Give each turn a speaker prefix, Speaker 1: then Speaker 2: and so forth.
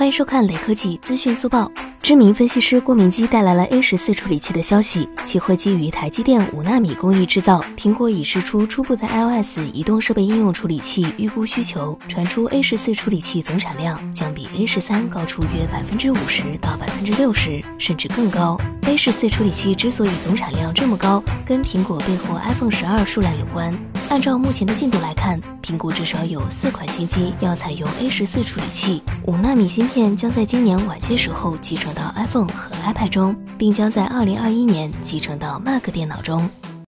Speaker 1: 欢迎收看雷科技资讯速报。知名分析师郭明基带来了 A 十四处理器的消息，其会基于台积电五纳米工艺制造。苹果已释出初步的 iOS 移动设备应用处理器预估需求，传出 A 十四处理器总产量将比 A 十三高出约百分之五十到百分之六十，甚至更高。A 十四处理器之所以总产量这么高，跟苹果备货 iPhone 十二数量有关。按照目前的进度来看，苹果至少有四款新机要采用 A 十四处理器，五纳米芯片将在今年晚些时候集成到 iPhone 和 iPad 中，并将在二零二一年集成到 Mac 电脑中。